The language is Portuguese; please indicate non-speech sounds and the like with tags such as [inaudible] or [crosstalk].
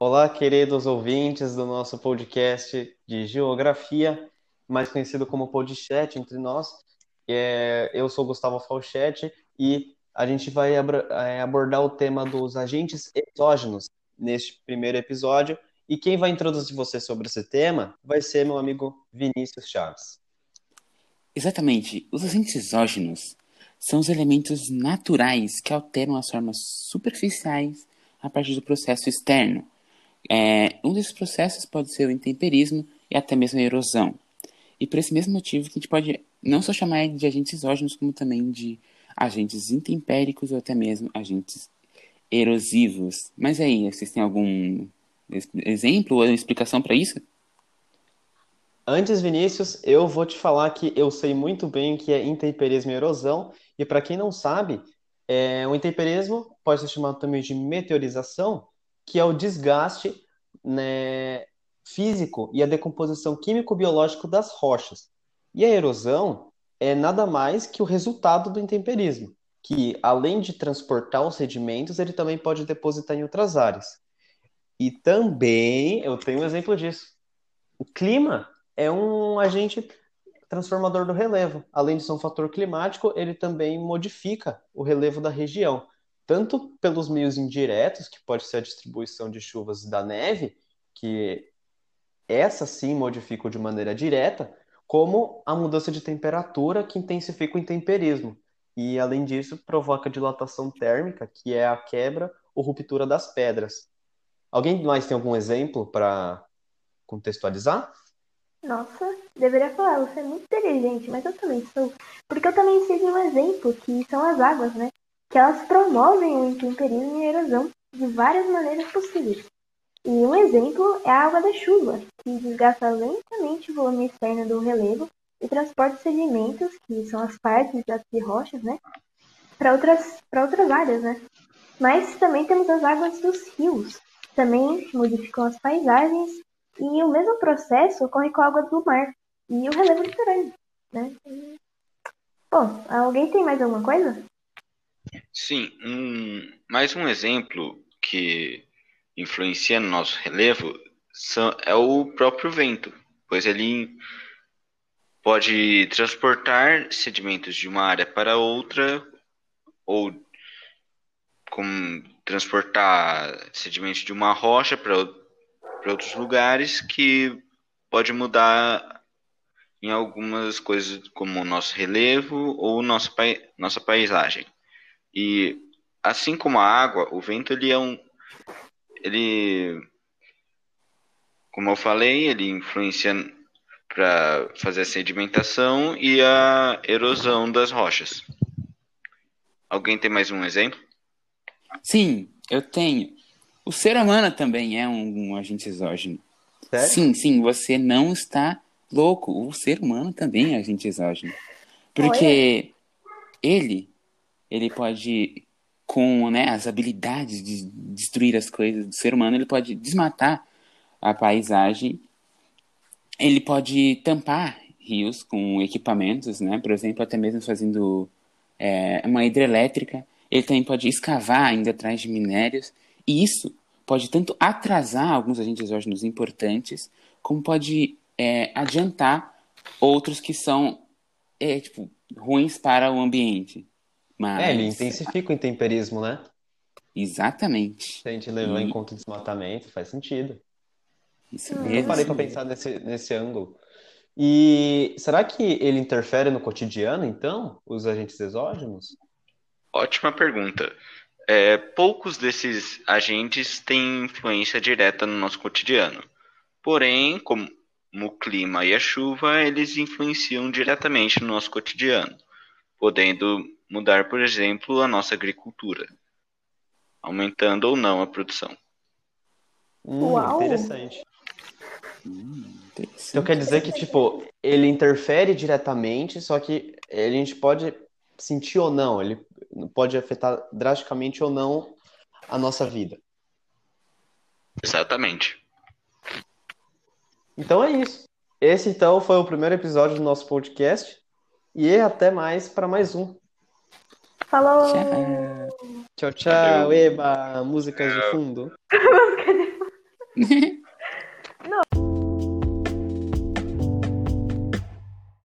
Olá, queridos ouvintes do nosso podcast de Geografia, mais conhecido como Podchat entre nós. É, eu sou Gustavo Falchetti e a gente vai é, abordar o tema dos agentes exógenos neste primeiro episódio. E quem vai introduzir você sobre esse tema vai ser meu amigo Vinícius Chaves. Exatamente. Os agentes exógenos são os elementos naturais que alteram as formas superficiais a partir do processo externo é, um desses processos pode ser o intemperismo e até mesmo a erosão. E por esse mesmo motivo que a gente pode não só chamar de agentes exógenos, como também de agentes intempéricos ou até mesmo agentes erosivos. Mas aí, vocês têm algum exemplo ou explicação para isso? Antes, Vinícius, eu vou te falar que eu sei muito bem o que é intemperismo e erosão. E para quem não sabe, é, o intemperismo pode ser chamado também de meteorização, que é o desgaste né, físico e a decomposição químico-biológica das rochas. E a erosão é nada mais que o resultado do intemperismo, que além de transportar os sedimentos, ele também pode depositar em outras áreas. E também, eu tenho um exemplo disso. O clima é um agente transformador do relevo. Além de ser um fator climático, ele também modifica o relevo da região tanto pelos meios indiretos, que pode ser a distribuição de chuvas da neve, que essa sim modifica de maneira direta, como a mudança de temperatura que intensifica o intemperismo. E, além disso, provoca dilatação térmica, que é a quebra ou ruptura das pedras. Alguém mais tem algum exemplo para contextualizar? Nossa, deveria falar, você é muito inteligente, mas eu também sou. Porque eu também sei de um exemplo, que são as águas, né? Que elas promovem o intemperismo e a erosão de várias maneiras possíveis. E um exemplo é a água da chuva, que desgasta lentamente o volume externo do relevo e transporta sedimentos, que são as partes das rochas, né, para outras, outras áreas, né. Mas também temos as águas dos rios, também modificam as paisagens e o mesmo processo ocorre com a água do mar e o relevo litorâneo, né. Bom, alguém tem mais alguma coisa? Sim, um, mais um exemplo que influencia no nosso relevo são, é o próprio vento, pois ele pode transportar sedimentos de uma área para outra ou transportar sedimentos de uma rocha para, para outros lugares que pode mudar em algumas coisas como o nosso relevo ou nossa, nossa paisagem. E assim como a água, o vento ele é um ele como eu falei, ele influencia para fazer a sedimentação e a erosão das rochas. Alguém tem mais um exemplo? Sim, eu tenho. O ser humano também é um, um agente exógeno. Sério? Sim, sim, você não está louco. O ser humano também é agente exógeno. Porque ele ele pode, com né, as habilidades de destruir as coisas do ser humano, ele pode desmatar a paisagem, ele pode tampar rios com equipamentos, né? Por exemplo, até mesmo fazendo é, uma hidrelétrica. Ele também pode escavar ainda atrás de minérios. E isso pode tanto atrasar alguns agentes exógenos importantes, como pode é, adiantar outros que são é, tipo, ruins para o ambiente. Mas... É, ele intensifica o intemperismo, né? Exatamente. Se a gente levar e... em conta o desmatamento, faz sentido. Isso mesmo. Eu parei para pensar nesse, nesse ângulo. E será que ele interfere no cotidiano, então, os agentes exógenos? Ótima pergunta. É, poucos desses agentes têm influência direta no nosso cotidiano. Porém, como o clima e a chuva, eles influenciam diretamente no nosso cotidiano, podendo mudar, por exemplo, a nossa agricultura, aumentando ou não a produção. Hum, Uau. Interessante. Hum, interessante. Então quer dizer que, tipo, ele interfere diretamente, só que a gente pode sentir ou não, ele pode afetar drasticamente ou não a nossa vida. Exatamente. Então é isso. Esse então foi o primeiro episódio do nosso podcast e até mais para mais um. Falou! Tchau, tchau, tchau. Eba! Músicas de fundo. [laughs] [laughs]